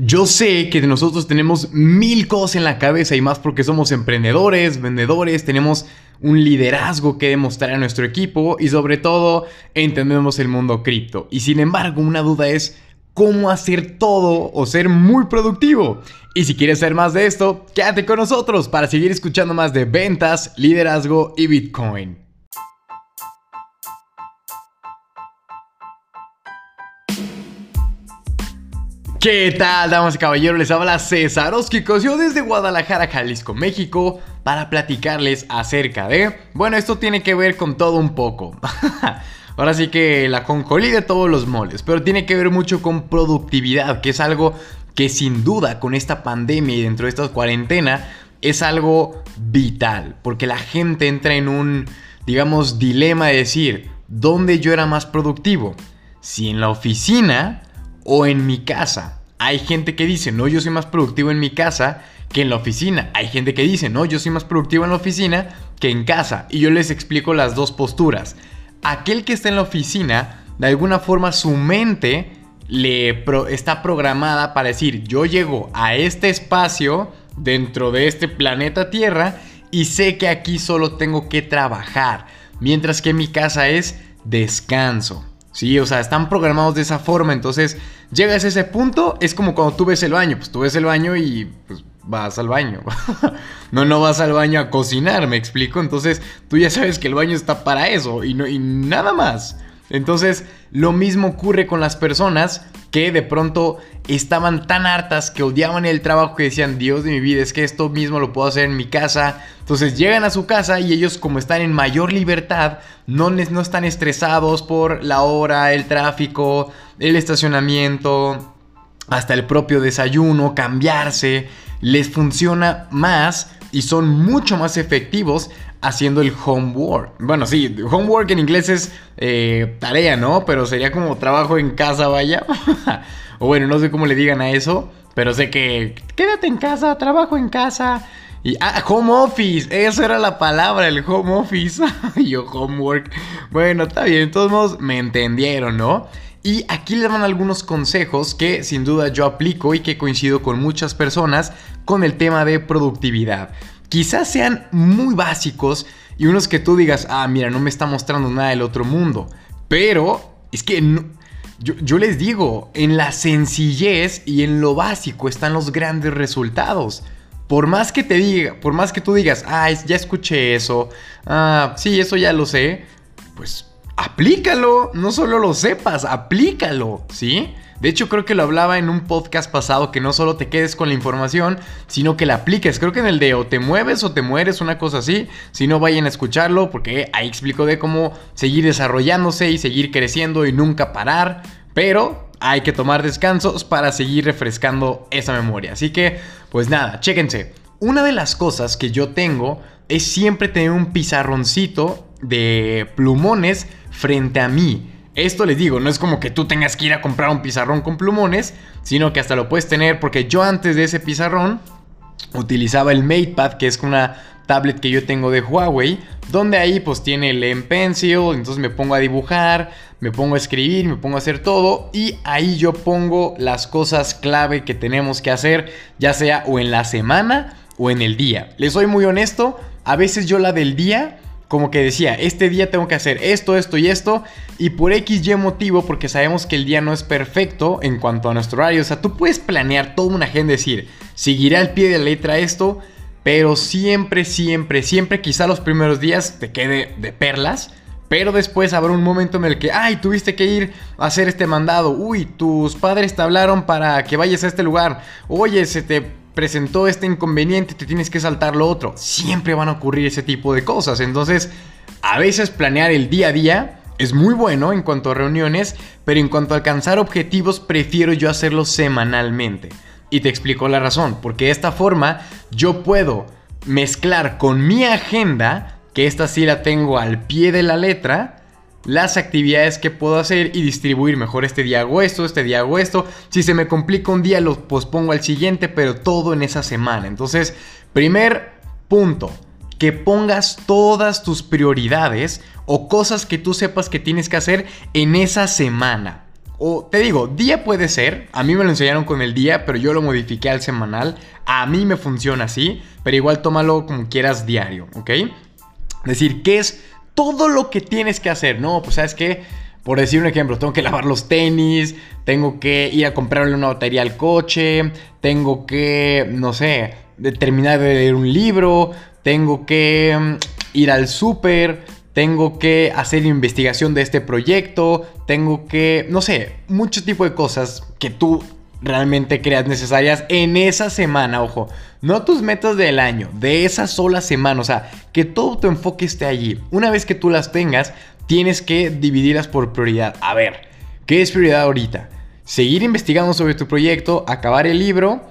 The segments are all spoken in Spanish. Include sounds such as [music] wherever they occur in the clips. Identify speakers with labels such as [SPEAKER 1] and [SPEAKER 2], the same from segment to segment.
[SPEAKER 1] Yo sé que nosotros tenemos mil cosas en la cabeza y más porque somos emprendedores, vendedores, tenemos un liderazgo que demostrar a nuestro equipo y sobre todo entendemos el mundo cripto. Y sin embargo, una duda es cómo hacer todo o ser muy productivo. Y si quieres ser más de esto, quédate con nosotros para seguir escuchando más de ventas, liderazgo y Bitcoin. ¿Qué tal, damas y caballeros? Les habla César Oskikos, yo desde Guadalajara, Jalisco, México, para platicarles acerca de... Bueno, esto tiene que ver con todo un poco. [laughs] Ahora sí que la concolí de todos los moles, pero tiene que ver mucho con productividad, que es algo que sin duda con esta pandemia y dentro de esta cuarentena es algo vital, porque la gente entra en un, digamos, dilema de decir, ¿dónde yo era más productivo? Si en la oficina o en mi casa. Hay gente que dice, no, yo soy más productivo en mi casa que en la oficina. Hay gente que dice, no, yo soy más productivo en la oficina que en casa. Y yo les explico las dos posturas. Aquel que está en la oficina, de alguna forma su mente le está programada para decir, yo llego a este espacio dentro de este planeta Tierra y sé que aquí solo tengo que trabajar. Mientras que mi casa es descanso. Sí, o sea, están programados de esa forma. Entonces, llegas a ese punto, es como cuando tú ves el baño. Pues tú ves el baño y pues vas al baño. [laughs] no, no vas al baño a cocinar, me explico. Entonces, tú ya sabes que el baño está para eso y, no, y nada más. Entonces, lo mismo ocurre con las personas que de pronto estaban tan hartas que odiaban el trabajo que decían, Dios de mi vida, es que esto mismo lo puedo hacer en mi casa. Entonces llegan a su casa y ellos como están en mayor libertad, no, no están estresados por la hora, el tráfico, el estacionamiento, hasta el propio desayuno, cambiarse, les funciona más y son mucho más efectivos haciendo el homework. Bueno, sí, homework en inglés es eh, tarea, ¿no? Pero sería como trabajo en casa, vaya. [laughs] o bueno, no sé cómo le digan a eso, pero sé que quédate en casa, trabajo en casa. Y, ah, home office, esa era la palabra, el home office. [laughs] yo, homework. Bueno, está bien, de todos modos me entendieron, ¿no? Y aquí les dan algunos consejos que sin duda yo aplico y que coincido con muchas personas con el tema de productividad. Quizás sean muy básicos y unos que tú digas, ah, mira, no me está mostrando nada del otro mundo. Pero es que yo, les digo, en la sencillez y en lo básico están los grandes resultados. Por más que te diga, por más que tú digas, ah, ya escuché eso, ah, sí, eso ya lo sé, pues aplícalo, no solo lo sepas, aplícalo, ¿sí? De hecho, creo que lo hablaba en un podcast pasado que no solo te quedes con la información, sino que la apliques. Creo que en el de o te mueves o te mueres, una cosa así. Si no, vayan a escucharlo porque ahí explico de cómo seguir desarrollándose y seguir creciendo y nunca parar. Pero hay que tomar descansos para seguir refrescando esa memoria. Así que, pues nada, chéquense. Una de las cosas que yo tengo es siempre tener un pizarroncito de plumones frente a mí. Esto les digo, no es como que tú tengas que ir a comprar un pizarrón con plumones, sino que hasta lo puedes tener porque yo antes de ese pizarrón utilizaba el MatePad, que es una tablet que yo tengo de Huawei, donde ahí pues tiene el M Pencil, entonces me pongo a dibujar, me pongo a escribir, me pongo a hacer todo y ahí yo pongo las cosas clave que tenemos que hacer, ya sea o en la semana o en el día. Les soy muy honesto, a veces yo la del día como que decía, este día tengo que hacer esto, esto y esto, y por X, Y motivo, porque sabemos que el día no es perfecto en cuanto a nuestro horario, o sea, tú puedes planear toda una agenda, decir, seguiré al pie de la letra esto, pero siempre, siempre, siempre, quizá los primeros días te quede de perlas, pero después habrá un momento en el que, ay, tuviste que ir a hacer este mandado, uy, tus padres te hablaron para que vayas a este lugar, oye, se te presentó este inconveniente, te tienes que saltar lo otro. Siempre van a ocurrir ese tipo de cosas. Entonces, a veces planear el día a día es muy bueno en cuanto a reuniones, pero en cuanto a alcanzar objetivos, prefiero yo hacerlo semanalmente. Y te explico la razón, porque de esta forma yo puedo mezclar con mi agenda, que esta sí la tengo al pie de la letra, las actividades que puedo hacer y distribuir mejor. Este día hago esto, este día hago esto. Si se me complica un día, lo pospongo al siguiente, pero todo en esa semana. Entonces, primer punto, que pongas todas tus prioridades o cosas que tú sepas que tienes que hacer en esa semana. O te digo, día puede ser. A mí me lo enseñaron con el día, pero yo lo modifiqué al semanal. A mí me funciona así, pero igual tómalo como quieras diario, ¿ok? Decir, ¿qué es todo lo que tienes que hacer? No, pues sabes qué por decir un ejemplo, tengo que lavar los tenis, tengo que ir a comprarle una batería al coche, tengo que, no sé, terminar de leer un libro, tengo que mm, ir al súper, tengo que hacer investigación de este proyecto, tengo que, no sé, mucho tipo de cosas que tú realmente creas necesarias en esa semana, ojo, no tus metas del año, de esa sola semana, o sea, que todo tu enfoque esté allí. Una vez que tú las tengas, tienes que dividirlas por prioridad. A ver, ¿qué es prioridad ahorita? Seguir investigando sobre tu proyecto, acabar el libro,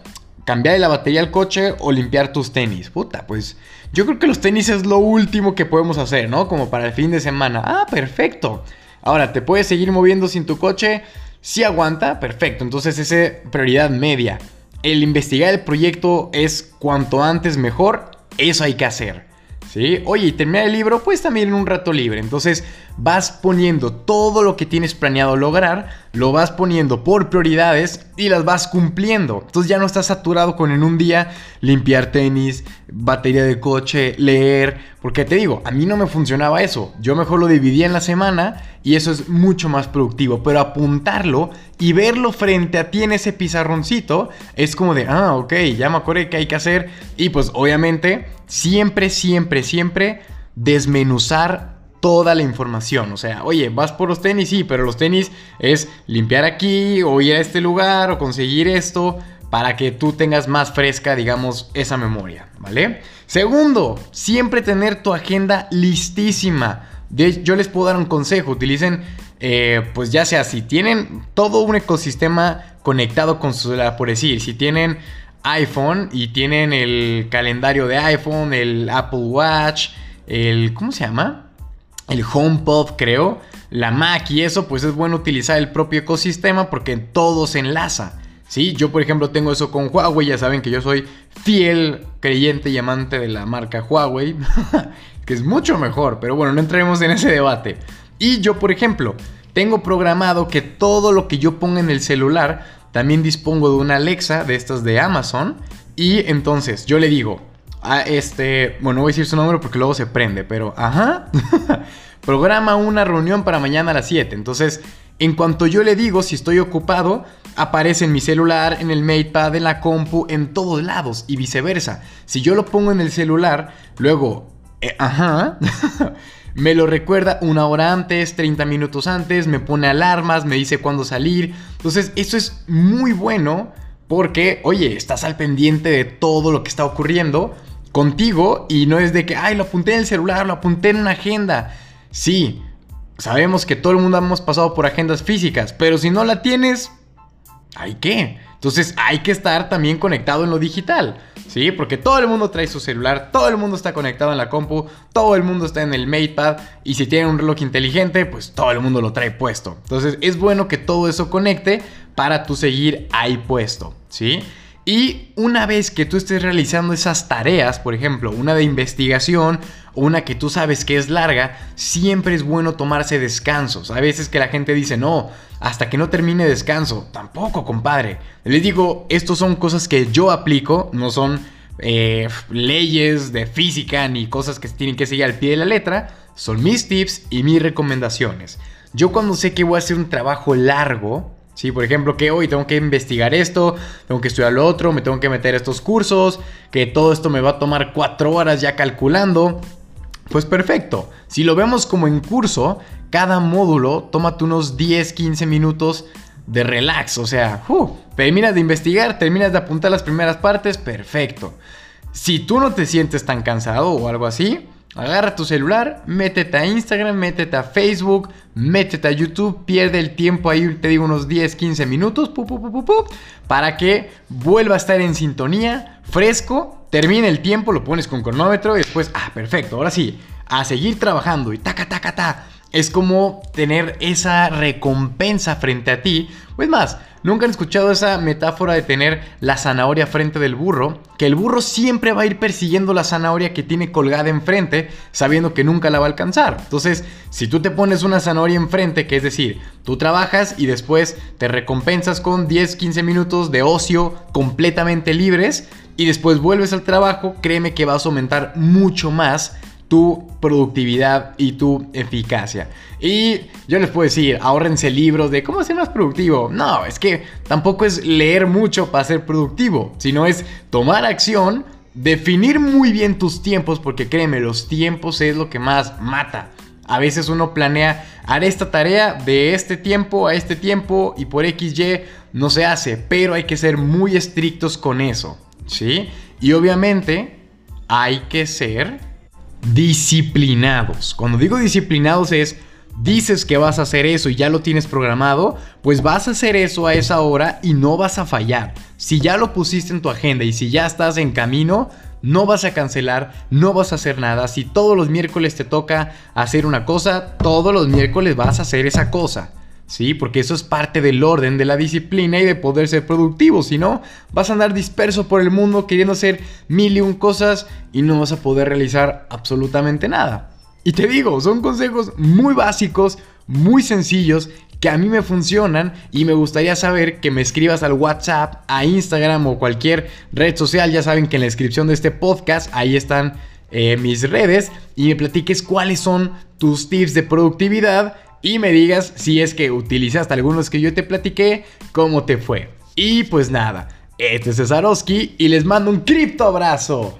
[SPEAKER 1] cambiar la batería al coche o limpiar tus tenis. Puta, pues yo creo que los tenis es lo último que podemos hacer, ¿no? Como para el fin de semana. Ah, perfecto. Ahora, ¿te puedes seguir moviendo sin tu coche? Si aguanta, perfecto. Entonces esa es prioridad media. El investigar el proyecto es cuanto antes mejor. Eso hay que hacer. ¿Sí? Oye, y terminar el libro, pues también en un rato libre. Entonces vas poniendo todo lo que tienes planeado lograr, lo vas poniendo por prioridades y las vas cumpliendo. Entonces ya no estás saturado con en un día limpiar tenis, batería de coche, leer. Porque te digo, a mí no me funcionaba eso. Yo mejor lo dividía en la semana y eso es mucho más productivo. Pero apuntarlo y verlo frente a ti en ese pizarroncito es como de, ah, ok, ya me acuerdo que hay que hacer. Y pues obviamente, siempre, siempre, siempre desmenuzar toda la información. O sea, oye, vas por los tenis, sí, pero los tenis es limpiar aquí o ir a este lugar o conseguir esto para que tú tengas más fresca, digamos, esa memoria, ¿vale? Segundo, siempre tener tu agenda listísima. yo les puedo dar un consejo, utilicen, eh, pues ya sea si tienen todo un ecosistema conectado con su celular, por decir, si tienen iPhone y tienen el calendario de iPhone, el Apple Watch, el, ¿cómo se llama? el HomePod, creo, la Mac y eso, pues es bueno utilizar el propio ecosistema porque todo se enlaza. ¿Sí? Yo, por ejemplo, tengo eso con Huawei, ya saben que yo soy fiel creyente y amante de la marca Huawei, [laughs] que es mucho mejor, pero bueno, no entremos en ese debate. Y yo, por ejemplo, tengo programado que todo lo que yo ponga en el celular, también dispongo de una Alexa de estas de Amazon, y entonces yo le digo, a este, bueno, no voy a decir su número porque luego se prende, pero, ajá, [laughs] programa una reunión para mañana a las 7. Entonces, en cuanto yo le digo si estoy ocupado, aparece en mi celular, en el MatePad, en la compu, en todos lados y viceversa. Si yo lo pongo en el celular, luego, eh, ajá, [laughs] me lo recuerda una hora antes, 30 minutos antes, me pone alarmas, me dice cuándo salir. Entonces, eso es muy bueno porque, oye, estás al pendiente de todo lo que está ocurriendo contigo y no es de que, ay, lo apunté en el celular, lo apunté en una agenda. Sí, sabemos que todo el mundo hemos pasado por agendas físicas, pero si no la tienes, ¿hay qué? Entonces hay que estar también conectado en lo digital, ¿sí? Porque todo el mundo trae su celular, todo el mundo está conectado en la compu, todo el mundo está en el MatePad y si tiene un reloj inteligente, pues todo el mundo lo trae puesto. Entonces es bueno que todo eso conecte para tú seguir ahí puesto, ¿sí? Y una vez que tú estés realizando esas tareas, por ejemplo, una de investigación o una que tú sabes que es larga, siempre es bueno tomarse descansos. A veces que la gente dice, no, hasta que no termine descanso. Tampoco, compadre. Les digo, estos son cosas que yo aplico, no son eh, leyes de física ni cosas que tienen que seguir al pie de la letra. Son mis tips y mis recomendaciones. Yo cuando sé que voy a hacer un trabajo largo, Sí, por ejemplo, que hoy tengo que investigar esto, tengo que estudiar lo otro, me tengo que meter estos cursos, que todo esto me va a tomar cuatro horas ya calculando. Pues perfecto, si lo vemos como en curso, cada módulo tómate unos 10, 15 minutos de relax, o sea, terminas de investigar, terminas de apuntar las primeras partes, perfecto. Si tú no te sientes tan cansado o algo así, Agarra tu celular, métete a Instagram, métete a Facebook, métete a YouTube, pierde el tiempo ahí, te digo unos 10, 15 minutos, para que vuelva a estar en sintonía, fresco, termine el tiempo, lo pones con cronómetro y después, ah, perfecto, ahora sí, a seguir trabajando y taca, taca, ta. Es como tener esa recompensa frente a ti. Pues más, ¿nunca han escuchado esa metáfora de tener la zanahoria frente del burro? Que el burro siempre va a ir persiguiendo la zanahoria que tiene colgada enfrente, sabiendo que nunca la va a alcanzar. Entonces, si tú te pones una zanahoria enfrente, que es decir, tú trabajas y después te recompensas con 10, 15 minutos de ocio completamente libres, y después vuelves al trabajo, créeme que vas a aumentar mucho más tu productividad y tu eficacia. Y yo les puedo decir, ahórrense libros de cómo ser más productivo. No, es que tampoco es leer mucho para ser productivo, sino es tomar acción, definir muy bien tus tiempos, porque créeme, los tiempos es lo que más mata. A veces uno planea haré esta tarea de este tiempo a este tiempo y por XY no se hace, pero hay que ser muy estrictos con eso, ¿sí? Y obviamente hay que ser disciplinados. Cuando digo disciplinados es, dices que vas a hacer eso y ya lo tienes programado, pues vas a hacer eso a esa hora y no vas a fallar. Si ya lo pusiste en tu agenda y si ya estás en camino, no vas a cancelar, no vas a hacer nada. Si todos los miércoles te toca hacer una cosa, todos los miércoles vas a hacer esa cosa. ¿Sí? Porque eso es parte del orden de la disciplina y de poder ser productivo. Si no, vas a andar disperso por el mundo queriendo hacer mil y un cosas y no vas a poder realizar absolutamente nada. Y te digo, son consejos muy básicos, muy sencillos, que a mí me funcionan y me gustaría saber que me escribas al WhatsApp, a Instagram o cualquier red social. Ya saben que en la descripción de este podcast ahí están eh, mis redes y me platiques cuáles son tus tips de productividad y me digas si es que utilizaste algunos que yo te platiqué, cómo te fue. Y pues nada, este es Cesarowski y les mando un cripto abrazo.